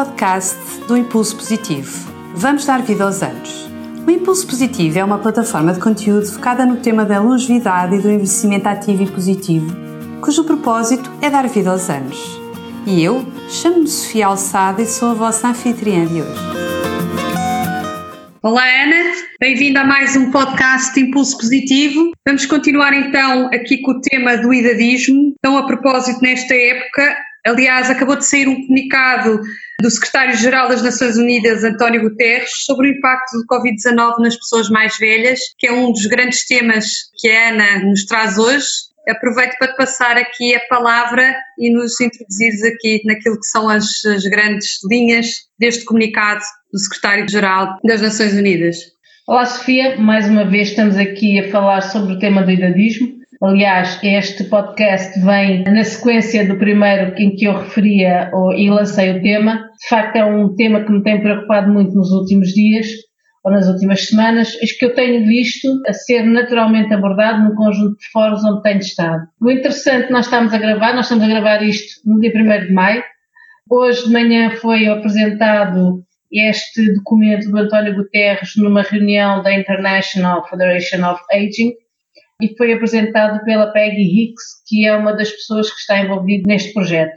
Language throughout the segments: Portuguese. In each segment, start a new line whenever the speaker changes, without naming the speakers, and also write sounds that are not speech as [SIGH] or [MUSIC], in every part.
podcast do Impulso Positivo. Vamos dar vida aos anos. O Impulso Positivo é uma plataforma de conteúdo focada no tema da longevidade e do envelhecimento ativo e positivo, cujo propósito é dar vida aos anos. E eu chamo-me Sofia Alçada e sou a vossa anfitriã de hoje.
Olá Ana, bem-vinda a mais um podcast Impulso Positivo. Vamos continuar então aqui com o tema do idadismo. Então, a propósito, nesta época, Aliás, acabou de sair um comunicado do secretário-geral das Nações Unidas, António Guterres, sobre o impacto do Covid-19 nas pessoas mais velhas, que é um dos grandes temas que a Ana nos traz hoje. Aproveito para te passar aqui a palavra e nos introduzires aqui naquilo que são as, as grandes linhas deste comunicado do secretário-geral das Nações Unidas.
Olá, Sofia. Mais uma vez estamos aqui a falar sobre o tema do idadismo. Aliás, este podcast vem na sequência do primeiro em que eu referia e lancei o tema. De facto, é um tema que me tem preocupado muito nos últimos dias ou nas últimas semanas, e que eu tenho visto a ser naturalmente abordado num conjunto de fóruns onde tenho estado. O interessante, nós estamos a gravar, nós estamos a gravar isto no dia 1 de maio. Hoje de manhã foi apresentado este documento do António Guterres numa reunião da International Federation of Aging, e foi apresentado pela Peggy Hicks, que é uma das pessoas que está envolvida neste projeto.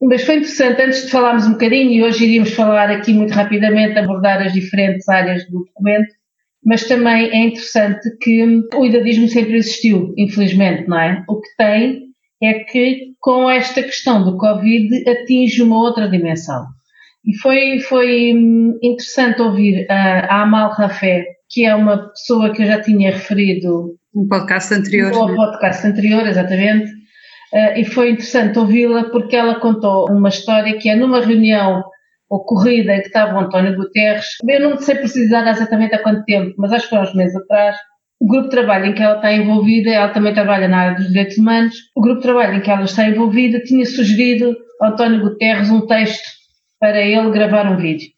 Mas foi interessante, antes de falarmos um bocadinho, e hoje iríamos falar aqui muito rapidamente, abordar as diferentes áreas do documento, mas também é interessante que o idadismo sempre existiu, infelizmente, não é? O que tem é que com esta questão do Covid atinge uma outra dimensão. E foi, foi hum, interessante ouvir a Amal Rafé, que é uma pessoa que eu já tinha referido
um podcast anterior.
Um né? podcast anterior, exatamente. Uh, e foi interessante ouvi-la porque ela contou uma história que é numa reunião ocorrida em que estava o António Guterres, eu não sei precisar exatamente há quanto tempo, mas acho que foi uns meses atrás, o grupo de trabalho em que ela está envolvida, ela também trabalha na área dos direitos humanos, o grupo de trabalho em que ela está envolvida tinha sugerido ao António Guterres um texto para ele gravar um vídeo.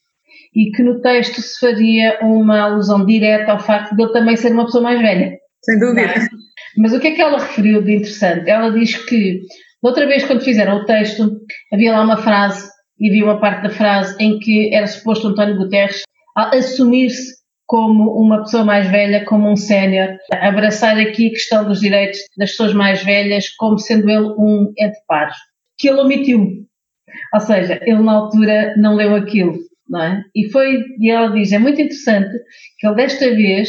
E que no texto se faria uma alusão direta ao facto de ele também ser uma pessoa mais velha.
Sem dúvida.
Mas o que é que ela referiu de interessante? Ela diz que, outra vez, quando fizeram o texto, havia lá uma frase, e havia uma parte da frase em que era suposto António Guterres assumir-se como uma pessoa mais velha, como um sénior, abraçar aqui a questão dos direitos das pessoas mais velhas como sendo ele um ente pares, que ele omitiu. Ou seja, ele na altura não leu aquilo, não é? E foi, e ela diz, é muito interessante que ele desta vez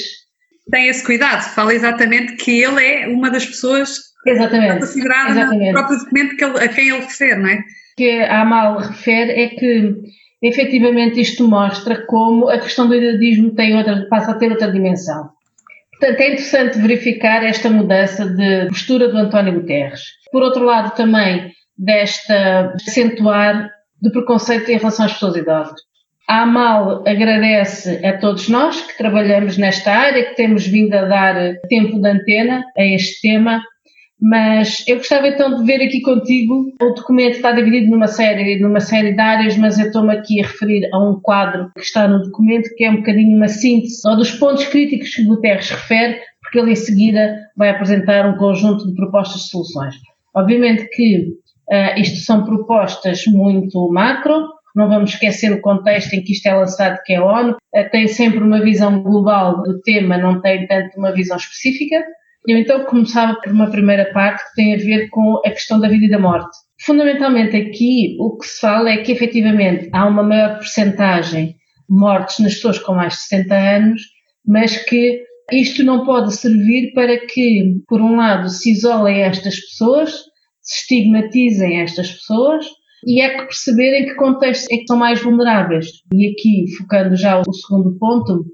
tem esse cuidado, fala exatamente que ele é uma das pessoas
exatamente,
considerada exatamente. no próprio documento que ele, a quem ele refere, não é?
Que a Amal refere é que efetivamente isto mostra como a questão do idadismo tem outra, passa a ter outra dimensão. Portanto, é interessante verificar esta mudança de postura do António Guterres. Por outro lado, também desta acentuar do preconceito em relação às pessoas idosas. A AMAL agradece a todos nós que trabalhamos nesta área, que temos vindo a dar tempo de antena a este tema, mas eu gostava então de ver aqui contigo, o documento está dividido numa série, numa série de áreas, mas eu estou-me aqui a referir a um quadro que está no documento, que é um bocadinho uma síntese ou dos pontos críticos que Guterres refere, porque ele em seguida vai apresentar um conjunto de propostas de soluções. Obviamente que uh, isto são propostas muito macro, não vamos esquecer o contexto em que isto é lançado, que é a ONU, eh, tem sempre uma visão global do tema, não tem tanto uma visão específica. Eu então começava por uma primeira parte que tem a ver com a questão da vida e da morte. Fundamentalmente aqui o que se fala é que efetivamente há uma maior percentagem de mortes nas pessoas com mais de 60 anos, mas que isto não pode servir para que, por um lado, se isolem estas pessoas, se estigmatizem estas pessoas, e é que perceberem que contextos é que são mais vulneráveis. E aqui, focando já o segundo ponto,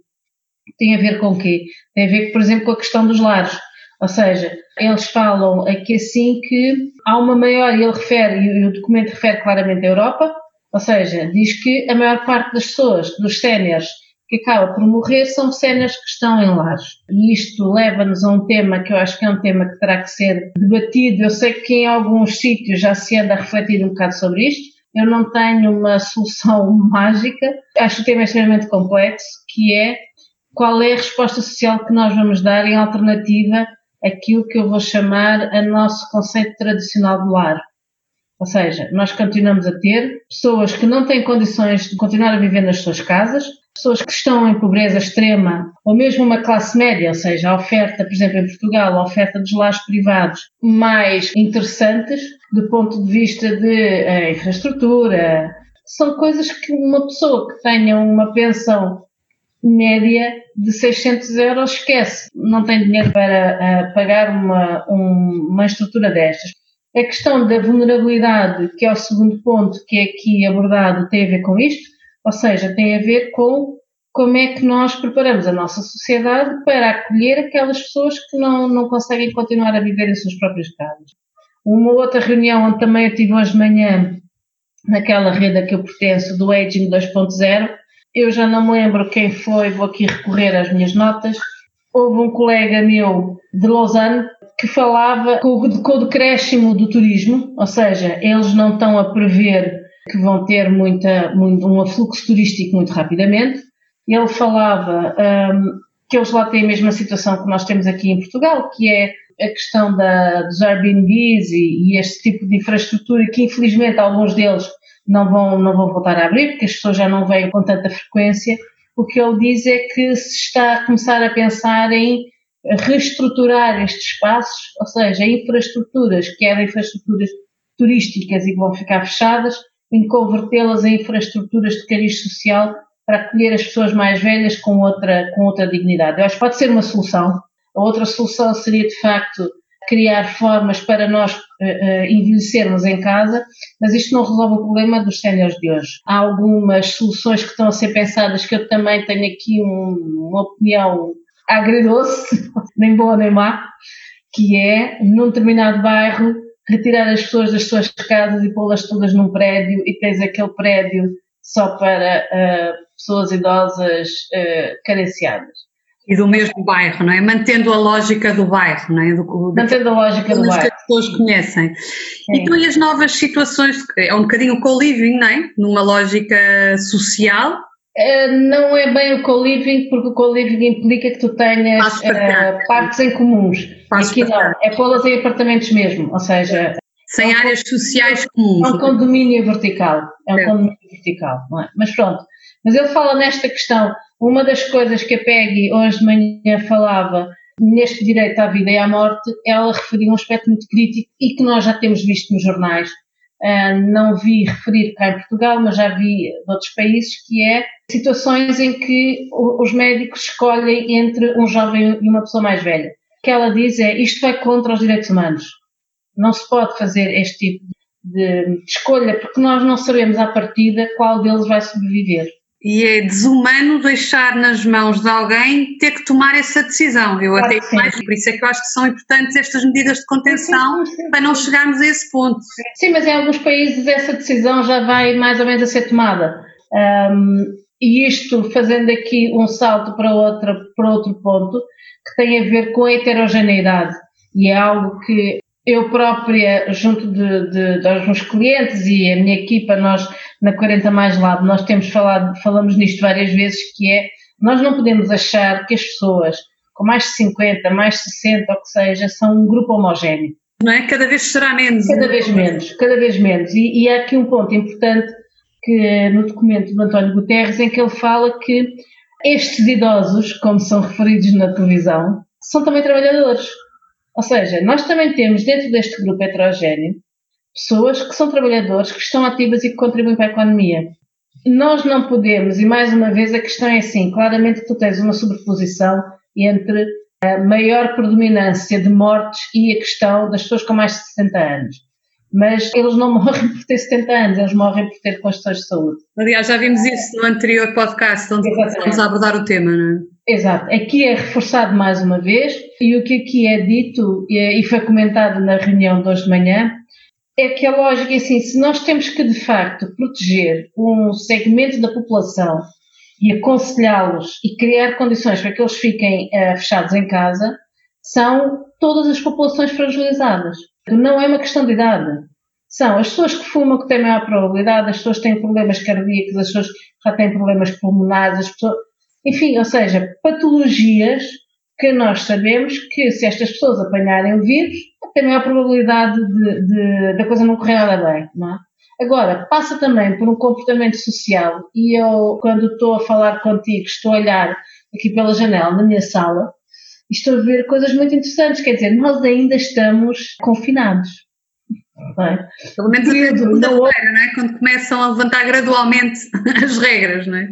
tem a ver com o quê? Tem a ver, por exemplo, com a questão dos lares. Ou seja, eles falam aqui assim que há uma maior, e ele refere, e o documento refere claramente a Europa, ou seja, diz que a maior parte das pessoas, dos séniores, que acaba por morrer são cenas que estão em lares. E isto leva-nos a um tema que eu acho que é um tema que terá que ser debatido. Eu sei que em alguns sítios já se anda a refletir um bocado sobre isto. Eu não tenho uma [LAUGHS] solução mágica. Acho que o tema é extremamente complexo, que é qual é a resposta social que nós vamos dar em alternativa àquilo que eu vou chamar a nosso conceito tradicional de lar. Ou seja, nós continuamos a ter pessoas que não têm condições de continuar a viver nas suas casas, pessoas que estão em pobreza extrema, ou mesmo uma classe média, ou seja, a oferta, por exemplo, em Portugal, a oferta dos lares privados mais interessantes do ponto de vista de uh, infraestrutura. São coisas que uma pessoa que tenha uma pensão média de 600 euros esquece, não tem dinheiro para uh, pagar uma, um, uma estrutura destas. A questão da vulnerabilidade, que é o segundo ponto que é aqui abordado, tem a ver com isto, ou seja, tem a ver com como é que nós preparamos a nossa sociedade para acolher aquelas pessoas que não, não conseguem continuar a viver em suas próprias casas. Uma outra reunião onde também eu tive hoje de manhã, naquela rede a que eu pertenço, do Aging 2.0, eu já não me lembro quem foi, vou aqui recorrer às minhas notas, houve um colega meu de Lausanne que falava com o, com o decréscimo do turismo, ou seja, eles não estão a prever que vão ter muita, muito, um afluxo turístico muito rapidamente. Ele falava um, que eles lá têm a mesma situação que nós temos aqui em Portugal, que é a questão da, dos Airbnbs e, e este tipo de infraestrutura que infelizmente alguns deles não vão, não vão voltar a abrir porque as pessoas já não vêm com tanta frequência. O que ele diz é que se está a começar a pensar em reestruturar estes espaços, ou seja, infraestruturas que eram infraestruturas turísticas e que vão ficar fechadas, em convertê-las em infraestruturas de cariz social para acolher as pessoas mais velhas com outra, com outra dignidade. Eu acho que pode ser uma solução. A outra solução seria, de facto, criar formas para nós uh, uh, envelhecermos em casa, mas isto não resolve o problema dos séniores de hoje. Há algumas soluções que estão a ser pensadas que eu também tenho aqui um, uma opinião agridoce, [LAUGHS] nem boa nem má, que é, num determinado bairro, retirar as pessoas das suas casas e pô-las todas num prédio e tens aquele prédio só para uh, pessoas idosas uh, carenciadas.
E do mesmo bairro, não é? Mantendo a lógica do bairro, não é? Do,
Mantendo a lógica do bairro.
que as pessoas conhecem. Sim. Então, e as novas situações, é um bocadinho o co-living, não é? Numa lógica social.
Uh, não é bem o co-living, porque o co-living implica que tu tenhas uh, partes em comuns. Passos Aqui não, é pô-las em apartamentos mesmo, ou seja...
Sem é um áreas sociais comuns.
É um condomínio vertical, é um é. condomínio vertical, não é? Mas pronto, mas ele fala nesta questão uma das coisas que a Peggy hoje de manhã falava neste direito à vida e à morte, ela referia um aspecto muito crítico e que nós já temos visto nos jornais. Uh, não vi referir cá em Portugal, mas já vi de outros países, que é situações em que os médicos escolhem entre um jovem e uma pessoa mais velha. O que ela diz é isto vai contra os direitos humanos. Não se pode fazer este tipo de escolha, porque nós não sabemos à partida qual deles vai sobreviver.
E é desumano deixar nas mãos de alguém ter que tomar essa decisão. Eu claro até mais, por isso é que eu acho que são importantes estas medidas de contenção sim, sim, sim, para não chegarmos a esse ponto.
Sim, mas em alguns países essa decisão já vai mais ou menos a ser tomada. Um, e isto fazendo aqui um salto para, outra, para outro ponto, que tem a ver com a heterogeneidade. E é algo que eu própria, junto de, de, dos meus clientes e a minha equipa, nós na 40 Mais Lab, nós temos falado, falamos nisto várias vezes, que é, nós não podemos achar que as pessoas com mais de 50, mais de 60, ou que seja, são um grupo homogéneo.
Não é? Cada vez será menos.
Cada vez menos, cada vez menos. E, e há aqui um ponto importante que no documento do António Guterres, em que ele fala que estes idosos, como são referidos na televisão, são também trabalhadores. Ou seja, nós também temos dentro deste grupo heterogéneo pessoas que são trabalhadores, que estão ativas e que contribuem para a economia. Nós não podemos, e mais uma vez a questão é assim, claramente tu tens uma sobreposição entre a maior predominância de mortes e a questão das pessoas com mais de 60 anos. Mas eles não [LAUGHS] morrem por ter 70 anos, eles morrem por ter condições de saúde.
Aliás, já vimos isso no anterior podcast, onde estamos a abordar o tema, não é?
Exato. Aqui é reforçado mais uma vez, e o que aqui é dito, e foi comentado na reunião de hoje de manhã, é que a lógica é assim, se nós temos que de facto proteger um segmento da população e aconselhá-los e criar condições para que eles fiquem uh, fechados em casa, são todas as populações fragilizadas. Não é uma questão de idade. São as pessoas que fumam que têm maior probabilidade, as pessoas que têm problemas cardíacos, as pessoas que já têm problemas pulmonares, as pessoas, enfim, ou seja, patologias que nós sabemos que se estas pessoas apanharem o vírus, tem maior probabilidade de, da coisa não correr nada bem, não é? Agora, passa também por um comportamento social e eu, quando estou a falar contigo, estou a olhar aqui pela janela na minha sala e estou a ver coisas muito interessantes, quer dizer, nós ainda estamos confinados.
É? Pelo menos a segunda-feira, não é? Quando começam a levantar gradualmente [LAUGHS] as regras, não é?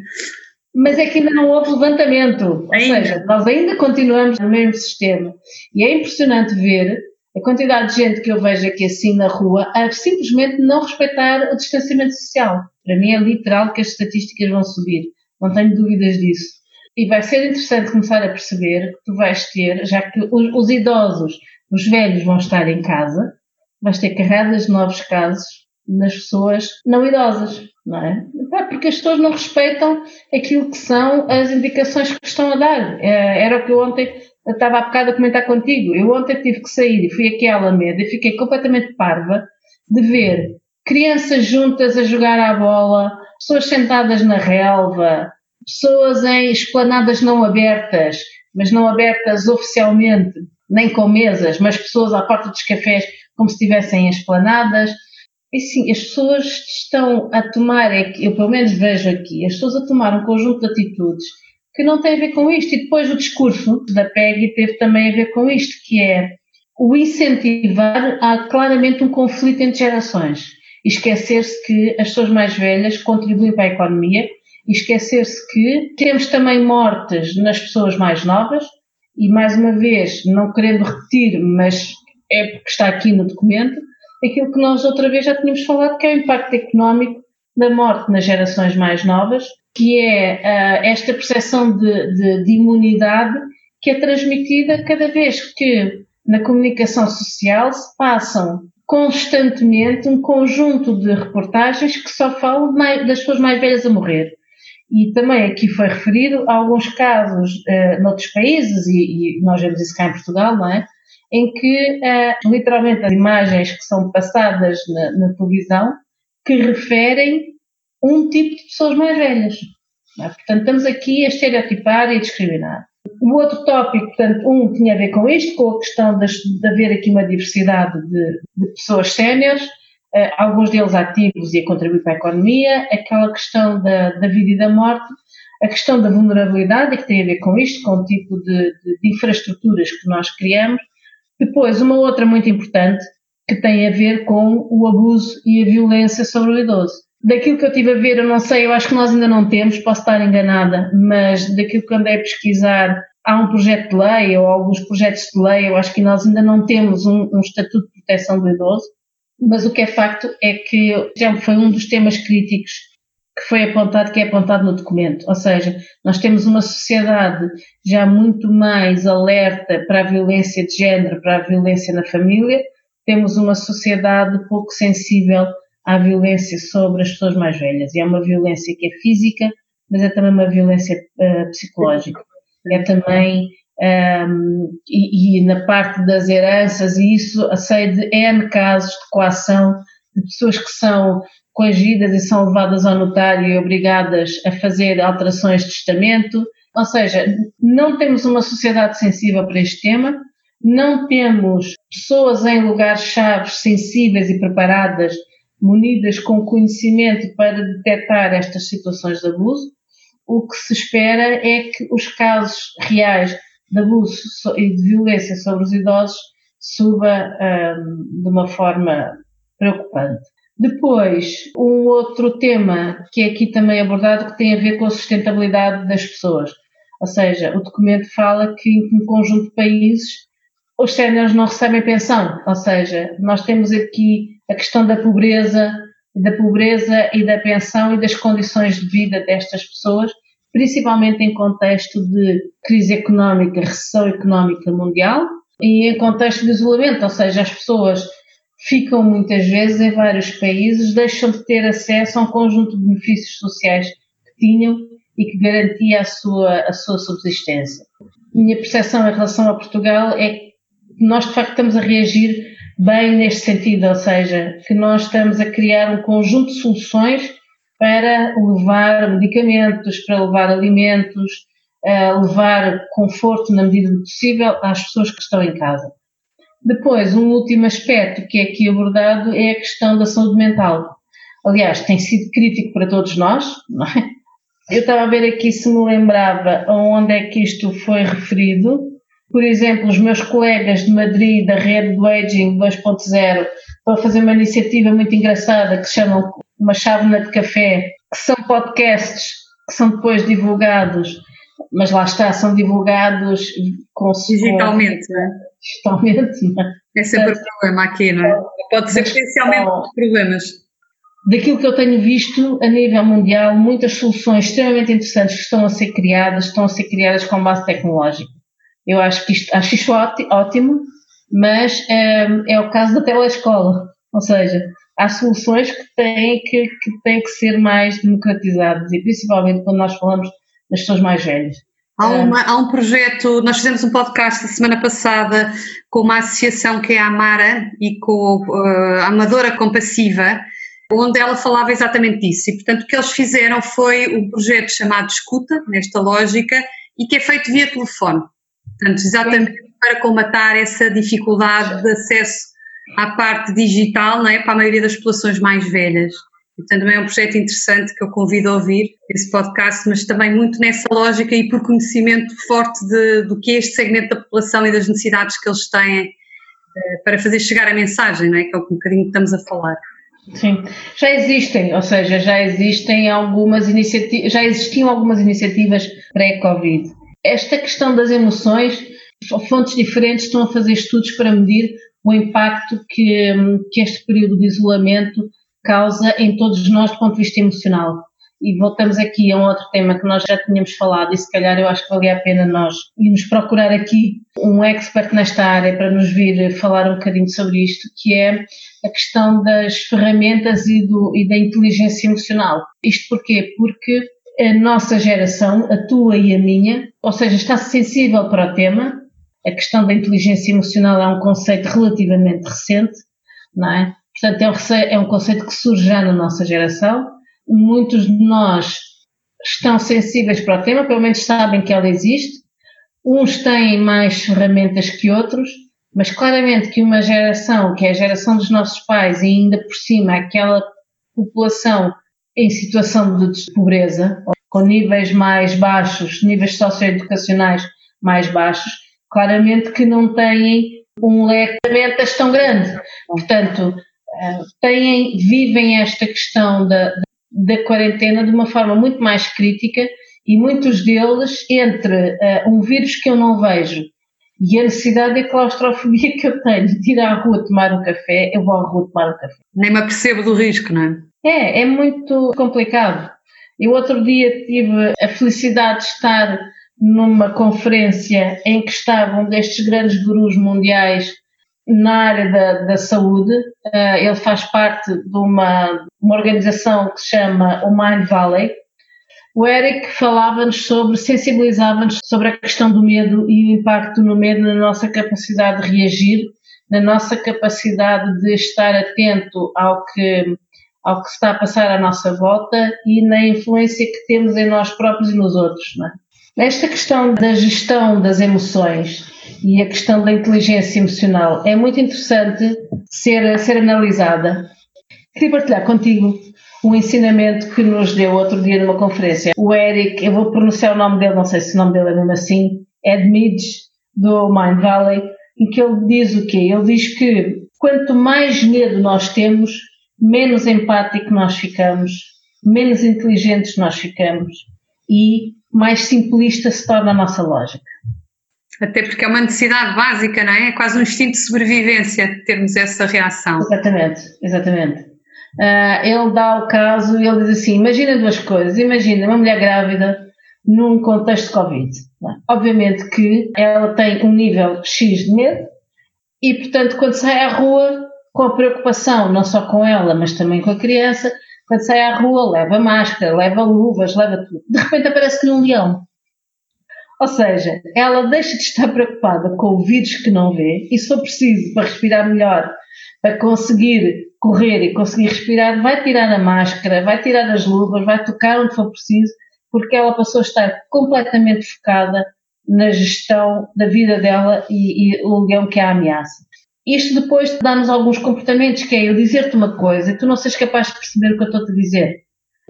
Mas é que ainda não houve levantamento. Ainda. Ou seja, nós ainda continuamos no mesmo sistema. E é impressionante ver a quantidade de gente que eu vejo aqui assim na rua a simplesmente não respeitar o distanciamento social. Para mim é literal que as estatísticas vão subir. Não tenho dúvidas disso. E vai ser interessante começar a perceber que tu vais ter, já que os, os idosos, os velhos vão estar em casa, vais ter carradas de novos casos nas pessoas não idosas, é? Porque as pessoas não respeitam aquilo que são as indicações que estão a dar. É, era o que eu ontem estava há bocado a comentar contigo. Eu ontem tive que sair e fui aqui à Alameda e fiquei completamente parva de ver crianças juntas a jogar à bola, pessoas sentadas na relva, pessoas em esplanadas não abertas, mas não abertas oficialmente, nem com mesas, mas pessoas à porta dos cafés como se estivessem esplanadas. E sim, as pessoas estão a tomar, é eu pelo menos vejo aqui, as pessoas a tomar um conjunto de atitudes que não tem a ver com isto. E depois o discurso da PEG teve também a ver com isto, que é o incentivar há claramente um conflito entre gerações. Esquecer-se que as pessoas mais velhas contribuem para a economia e esquecer-se que temos também mortes nas pessoas mais novas e, mais uma vez, não querendo repetir, mas é porque está aqui no documento, aquilo que nós outra vez já tínhamos falado, que é o impacto económico da morte nas gerações mais novas, que é uh, esta percepção de, de, de imunidade que é transmitida cada vez que na comunicação social se passam constantemente um conjunto de reportagens que só falam das pessoas mais velhas a morrer. E também aqui foi referido alguns casos uh, noutros países, e, e, nós vemos isso cá em Portugal, não é? Em que uh, literalmente as imagens que são passadas na, na televisão que referem um tipo de pessoas mais velhas. É? Portanto, estamos aqui a estereotipar e a discriminar. O outro tópico, portanto, um tinha a ver com isto, com a questão de, de haver aqui uma diversidade de, de pessoas séniores, uh, alguns deles ativos e a contribuir para a economia, aquela questão da, da vida e da morte, a questão da vulnerabilidade, que tem a ver com isto, com o tipo de, de infraestruturas que nós criamos. Depois, uma outra muito importante, que tem a ver com o abuso e a violência sobre o idoso. Daquilo que eu tive a ver, eu não sei, eu acho que nós ainda não temos, posso estar enganada, mas daquilo que andei a pesquisar, há um projeto de lei ou alguns projetos de lei, eu acho que nós ainda não temos um, um estatuto de proteção do idoso, mas o que é facto é que já foi um dos temas críticos que foi apontado, que é apontado no documento. Ou seja, nós temos uma sociedade já muito mais alerta para a violência de género, para a violência na família, temos uma sociedade pouco sensível à violência sobre as pessoas mais velhas. E é uma violência que é física, mas é também uma violência uh, psicológica. É também, um, ehm, e, e, na parte das heranças, e isso sei de N casos de coação de pessoas que são coagidas e são levadas ao notário e obrigadas a fazer alterações de testamento. Ou seja, não temos uma sociedade sensível para este tema, não temos pessoas em lugares-chave sensíveis e preparadas munidas com conhecimento para detectar estas situações de abuso, o que se espera é que os casos reais de abuso e de violência sobre os idosos suba um, de uma forma preocupante. Depois, um outro tema que é aqui também abordado que tem a ver com a sustentabilidade das pessoas. Ou seja, o documento fala que em um conjunto de países os séniores não recebem pensão. Ou seja, nós temos aqui a questão da pobreza, da pobreza e da pensão e das condições de vida destas pessoas, principalmente em contexto de crise económica, recessão económica mundial e em contexto de isolamento, ou seja, as pessoas ficam muitas vezes em vários países, deixam de ter acesso a um conjunto de benefícios sociais que tinham e que garantia a sua, a sua subsistência. Minha percepção em relação a Portugal é que nós de facto estamos a reagir bem neste sentido, ou seja, que nós estamos a criar um conjunto de soluções para levar medicamentos, para levar alimentos, levar conforto na medida do possível às pessoas que estão em casa. Depois, um último aspecto que é aqui abordado é a questão da saúde mental. Aliás, tem sido crítico para todos nós, [LAUGHS] não é? Eu estava a ver aqui se me lembrava onde é que isto foi referido. Por exemplo, os meus colegas de Madrid, da rede do Aging 2.0, estão a fazer uma iniciativa muito engraçada que se chama Uma Chávena de Café, que são podcasts que são depois divulgados, mas lá está, são divulgados com
digitalmente, não é?
Não é?
É sempre o problema aqui, não é? Pode ser potencialmente problemas.
Daquilo que eu tenho visto a nível mundial, muitas soluções extremamente interessantes que estão a ser criadas, estão a ser criadas com base tecnológica. Eu acho que isto, acho isto ótimo, mas é, é o caso da telescola. Ou seja, há soluções que têm que, que têm que ser mais democratizadas e principalmente quando nós falamos das pessoas mais velhas.
Há, uma, há, um projeto, nós fizemos um podcast a semana passada com uma associação que é a Amara e com uh, a Amadora Compassiva, onde ela falava exatamente disso. E, portanto, o que eles fizeram foi um projeto chamado Escuta, nesta lógica, e que é feito via telefone. Portanto, exatamente para combatar essa dificuldade de acesso à parte digital, não é? Para a maioria das populações mais velhas. Portanto, também é um projeto interessante que eu convido a ouvir esse podcast, mas também muito nessa lógica e por conhecimento forte de, do que é este segmento da população e das necessidades que eles têm eh, para fazer chegar a mensagem, não é? Que é o que um bocadinho estamos a falar.
Sim, já existem, ou seja, já existem algumas iniciativas, já existiam algumas iniciativas pré-Covid. Esta questão das emoções, fontes diferentes estão a fazer estudos para medir o impacto que, que este período de isolamento causa em todos nós do ponto de vista emocional. E voltamos aqui a um outro tema que nós já tínhamos falado, e se calhar eu acho que valia a pena nós irmos procurar aqui um expert nesta área para nos vir falar um bocadinho sobre isto, que é a questão das ferramentas e, do, e da inteligência emocional. Isto porquê? Porque a nossa geração, a tua e a minha, ou seja, está sensível para o tema. A questão da inteligência emocional é um conceito relativamente recente, não é? Portanto, é um, é um conceito que surge já na nossa geração. Muitos de nós estão sensíveis para o tema, pelo menos sabem que ela existe. Uns têm mais ferramentas que outros, mas claramente que uma geração, que é a geração dos nossos pais, e ainda por cima aquela população em situação de pobreza, com níveis mais baixos, níveis socioeducacionais mais baixos, claramente que não têm um leque de ferramentas tão grande. Portanto, têm, vivem esta questão da, da quarentena de uma forma muito mais crítica e muitos deles, entre uh, um vírus que eu não vejo e a necessidade de claustrofobia que eu tenho de ir à rua tomar um café, eu vou à rua tomar um café.
Nem me apercebo do risco, não é?
É, é muito complicado. Eu outro dia tive a felicidade de estar numa conferência em que estavam destes grandes gurus mundiais na área da, da saúde. Uh, ele faz parte de uma, uma organização que se chama o Mind Valley. O Eric falava-nos sobre, sensibilizava-nos sobre a questão do medo e o impacto no medo na nossa capacidade de reagir, na nossa capacidade de estar atento ao que, ao que está a passar à nossa volta e na influência que temos em nós próprios e nos outros. Não é? Esta questão da gestão das emoções e a questão da inteligência emocional é muito interessante ser, ser analisada. Queria partilhar contigo um ensinamento que nos deu outro dia numa conferência. O Eric, eu vou pronunciar o nome dele, não sei se o nome dele é mesmo assim, Ed Midge, do Mind Valley, em que ele diz o quê? Ele diz que quanto mais medo nós temos, menos empático nós ficamos, menos inteligentes nós ficamos e mais simplista se torna a nossa lógica.
Até porque é uma necessidade básica, não é? É quase um instinto de sobrevivência termos essa reação.
Exatamente, exatamente. Uh, ele dá o caso e ele diz assim: imagina duas coisas. Imagina uma mulher grávida num contexto de Covid. Obviamente que ela tem um nível X de medo e, portanto, quando sai à rua, com a preocupação, não só com ela, mas também com a criança, quando sai à rua, leva máscara, leva luvas, leva tudo. De repente aparece-lhe um leão. Ou seja, ela deixa de estar preocupada com o vírus que não vê e se for preciso para respirar melhor, para conseguir correr e conseguir respirar, vai tirar a máscara, vai tirar as luvas, vai tocar onde for preciso, porque ela passou a estar completamente focada na gestão da vida dela e, e o leão que a ameaça. isto depois dá-nos alguns comportamentos, que é eu dizer-te uma coisa e tu não seres capaz de perceber o que eu estou a dizer.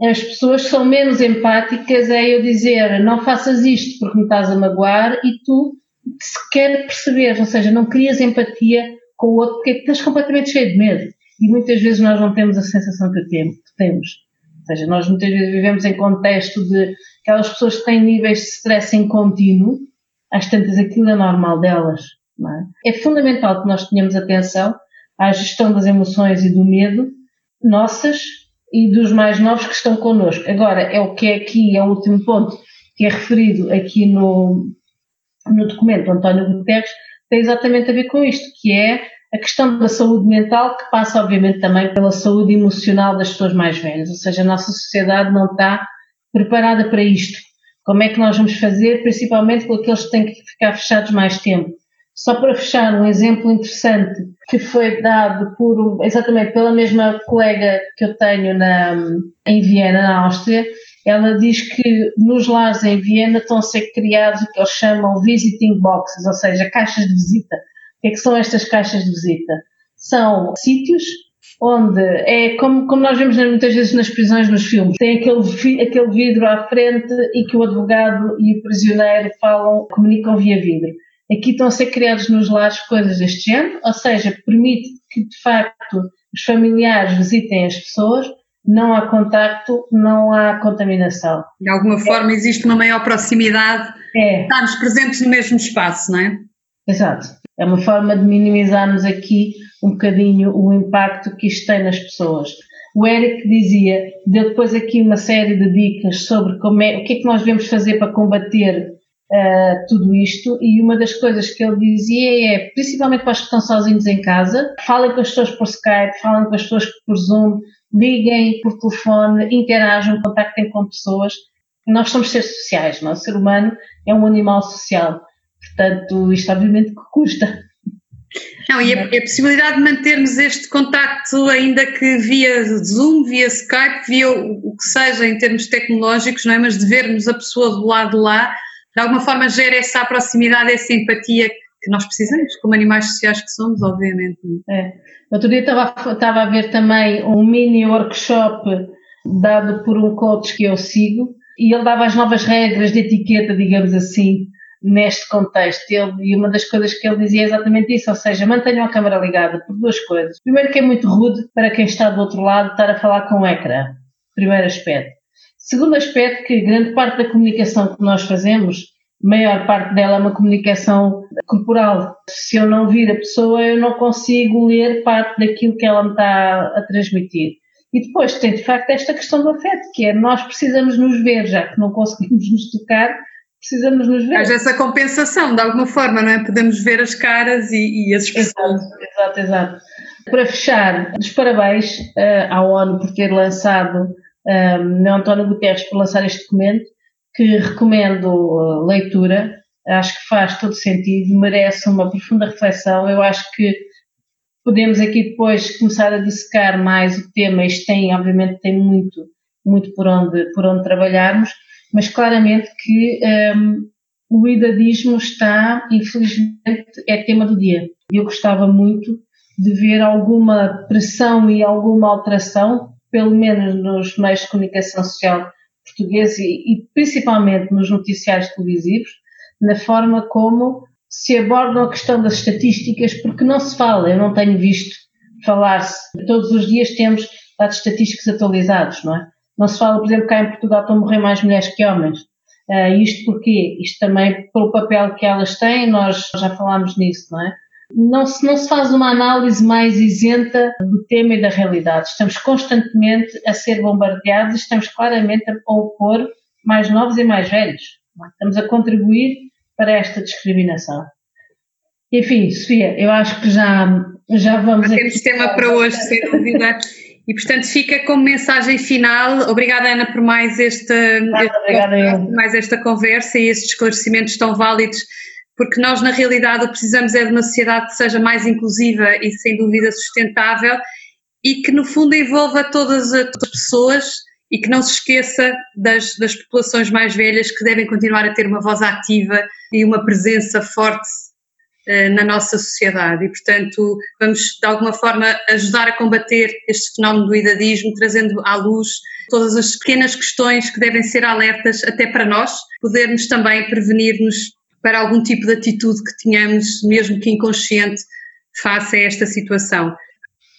As pessoas são menos empáticas é eu dizer não faças isto porque me estás a magoar e tu sequer perceber, ou seja, não crias empatia com o outro porque estás completamente cheio de medo. E muitas vezes nós não temos a sensação que temos. Ou seja, nós muitas vezes vivemos em contexto de aquelas pessoas que têm níveis de stress em contínuo, às tantas aquilo é normal delas. É? é? fundamental que nós tenhamos atenção à gestão das emoções e do medo nossas e dos mais novos que estão connosco. Agora, é o que é aqui, é o último ponto que é referido aqui no, no documento do António Guterres, tem exatamente a ver com isto, que é a questão da saúde mental, que passa obviamente também pela saúde emocional das pessoas mais velhas, ou seja, a nossa sociedade não está preparada para isto. Como é que nós vamos fazer, principalmente com aqueles que têm que ficar fechados mais tempo? Só para fechar, um exemplo interessante que foi dado por, exatamente pela mesma colega que eu tenho na, em Viena, na Áustria, ela diz que nos lares em Viena estão a ser criados o que eles chamam visiting boxes, ou seja, caixas de visita. O que é que são estas caixas de visita? São sítios onde é como, como nós vemos muitas vezes nas prisões, nos filmes, tem aquele, aquele vidro à frente e que o advogado e o prisioneiro falam, comunicam via vidro. Aqui estão a ser criados nos lares coisas deste género, ou seja, permite que de facto os familiares visitem as pessoas, não há contacto, não há contaminação.
De alguma forma é. existe uma maior proximidade, é. estamos presentes no mesmo espaço, não é?
Exato. É uma forma de minimizarmos aqui um bocadinho o impacto que isto tem nas pessoas. O Eric dizia, deu depois aqui uma série de dicas sobre como é, o que é que nós devemos fazer para combater uh, tudo isto e uma das coisas que ele dizia é, principalmente para os que estão sozinhos em casa, falem com as pessoas por Skype, falem com as pessoas por Zoom, liguem por telefone, interajam, contactem com pessoas. Nós somos seres sociais, não? É? o ser humano é um animal social. Portanto, isto obviamente que custa.
Não, e a, a, possibilidade de mantermos este contacto, ainda que via Zoom, via Skype, via o, o, que seja em termos tecnológicos, não é? Mas de vermos a pessoa do lado de lá, de alguma forma gera essa proximidade, essa empatia que nós precisamos, como animais sociais que somos, obviamente.
É. Outro dia estava, estava a ver também um mini workshop dado por um coach que eu sigo e ele dava as novas regras de etiqueta, digamos assim, neste contexto. Ele, e uma das coisas que ele dizia é exatamente isso, ou seja, mantenham a câmara ligada por duas coisas. Primeiro que é muito rude para quem está do outro lado estar a falar com o ecrã. Primeiro aspecto. Segundo aspecto, que grande parte da comunicação que nós fazemos, maior parte dela é uma comunicação corporal. Se eu não vir a pessoa, eu não consigo ler parte daquilo que ela me está a transmitir. E depois tem de facto esta questão do afeto, que é nós precisamos nos ver, já que não conseguimos nos tocar, precisamos nos ver.
Mas essa compensação, de alguma forma, não é? Podemos ver as caras e, e as expressões.
Exato, exato, exato. Para fechar, os parabéns uh, à ONU por ter lançado um, António Guterres por lançar este documento, que recomendo uh, leitura, acho que faz todo sentido, merece uma profunda reflexão. Eu acho que podemos aqui depois começar a dissecar mais o tema. Isto tem, obviamente, tem muito, muito por onde, por onde trabalharmos, mas claramente que um, o idadismo está, infelizmente, é tema do dia. Eu gostava muito de ver alguma pressão e alguma alteração pelo menos nos meios de comunicação social portugueses e, e principalmente nos noticiários televisivos, na forma como se abordam a questão das estatísticas, porque não se fala, eu não tenho visto falar-se. Todos os dias temos dados estatísticos atualizados, não é? Não se fala, por exemplo, cá em Portugal estão a morrer mais mulheres que homens. Uh, isto porquê? Isto também pelo papel que elas têm, nós já falámos nisso, não é? Não se, não se faz uma análise mais isenta do tema e da realidade. Estamos constantemente a ser bombardeados e estamos claramente a opor mais novos e mais velhos. Estamos a contribuir para esta discriminação. Enfim, Sofia, eu acho que já, já vamos.
Temos tema para hoje, sem dúvida. E portanto fica como mensagem final. Obrigada Ana por mais esta, este, mais esta conversa e estes esclarecimentos tão válidos porque nós na realidade o que precisamos é de uma sociedade que seja mais inclusiva e sem dúvida sustentável e que no fundo envolva todas as pessoas e que não se esqueça das, das populações mais velhas que devem continuar a ter uma voz ativa e uma presença forte na nossa sociedade. E, portanto, vamos de alguma forma ajudar a combater este fenómeno do idadismo, trazendo à luz todas as pequenas questões que devem ser alertas até para nós, podermos também prevenir-nos para algum tipo de atitude que tenhamos, mesmo que inconsciente, face a esta situação.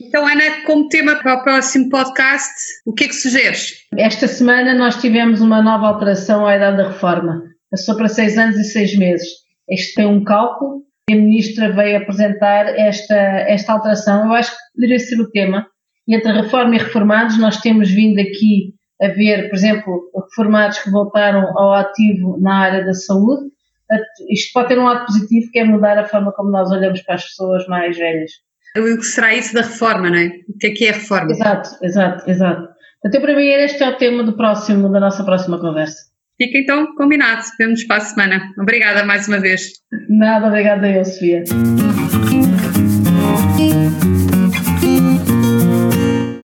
Então, Ana, como tema para o próximo podcast, o que é que sugeres?
Esta semana nós tivemos uma nova alteração à idade da reforma. Passou para seis anos e seis meses. Este tem um cálculo a Ministra veio apresentar esta, esta alteração. Eu acho que poderia ser o tema. Entre reforma e reformados, nós temos vindo aqui a ver, por exemplo, reformados que voltaram ao ativo na área da saúde. Isto pode ter um lado positivo, que é mudar a forma como nós olhamos para as pessoas mais velhas.
O que será isso da reforma, não é? O que é que é a reforma?
Exato, exato, exato. Então, para mim, este é o tema do próximo, da nossa próxima conversa.
Fica então combinado. Vemos para a semana. Obrigada mais uma vez.
Nada, obrigada eu, Sofia.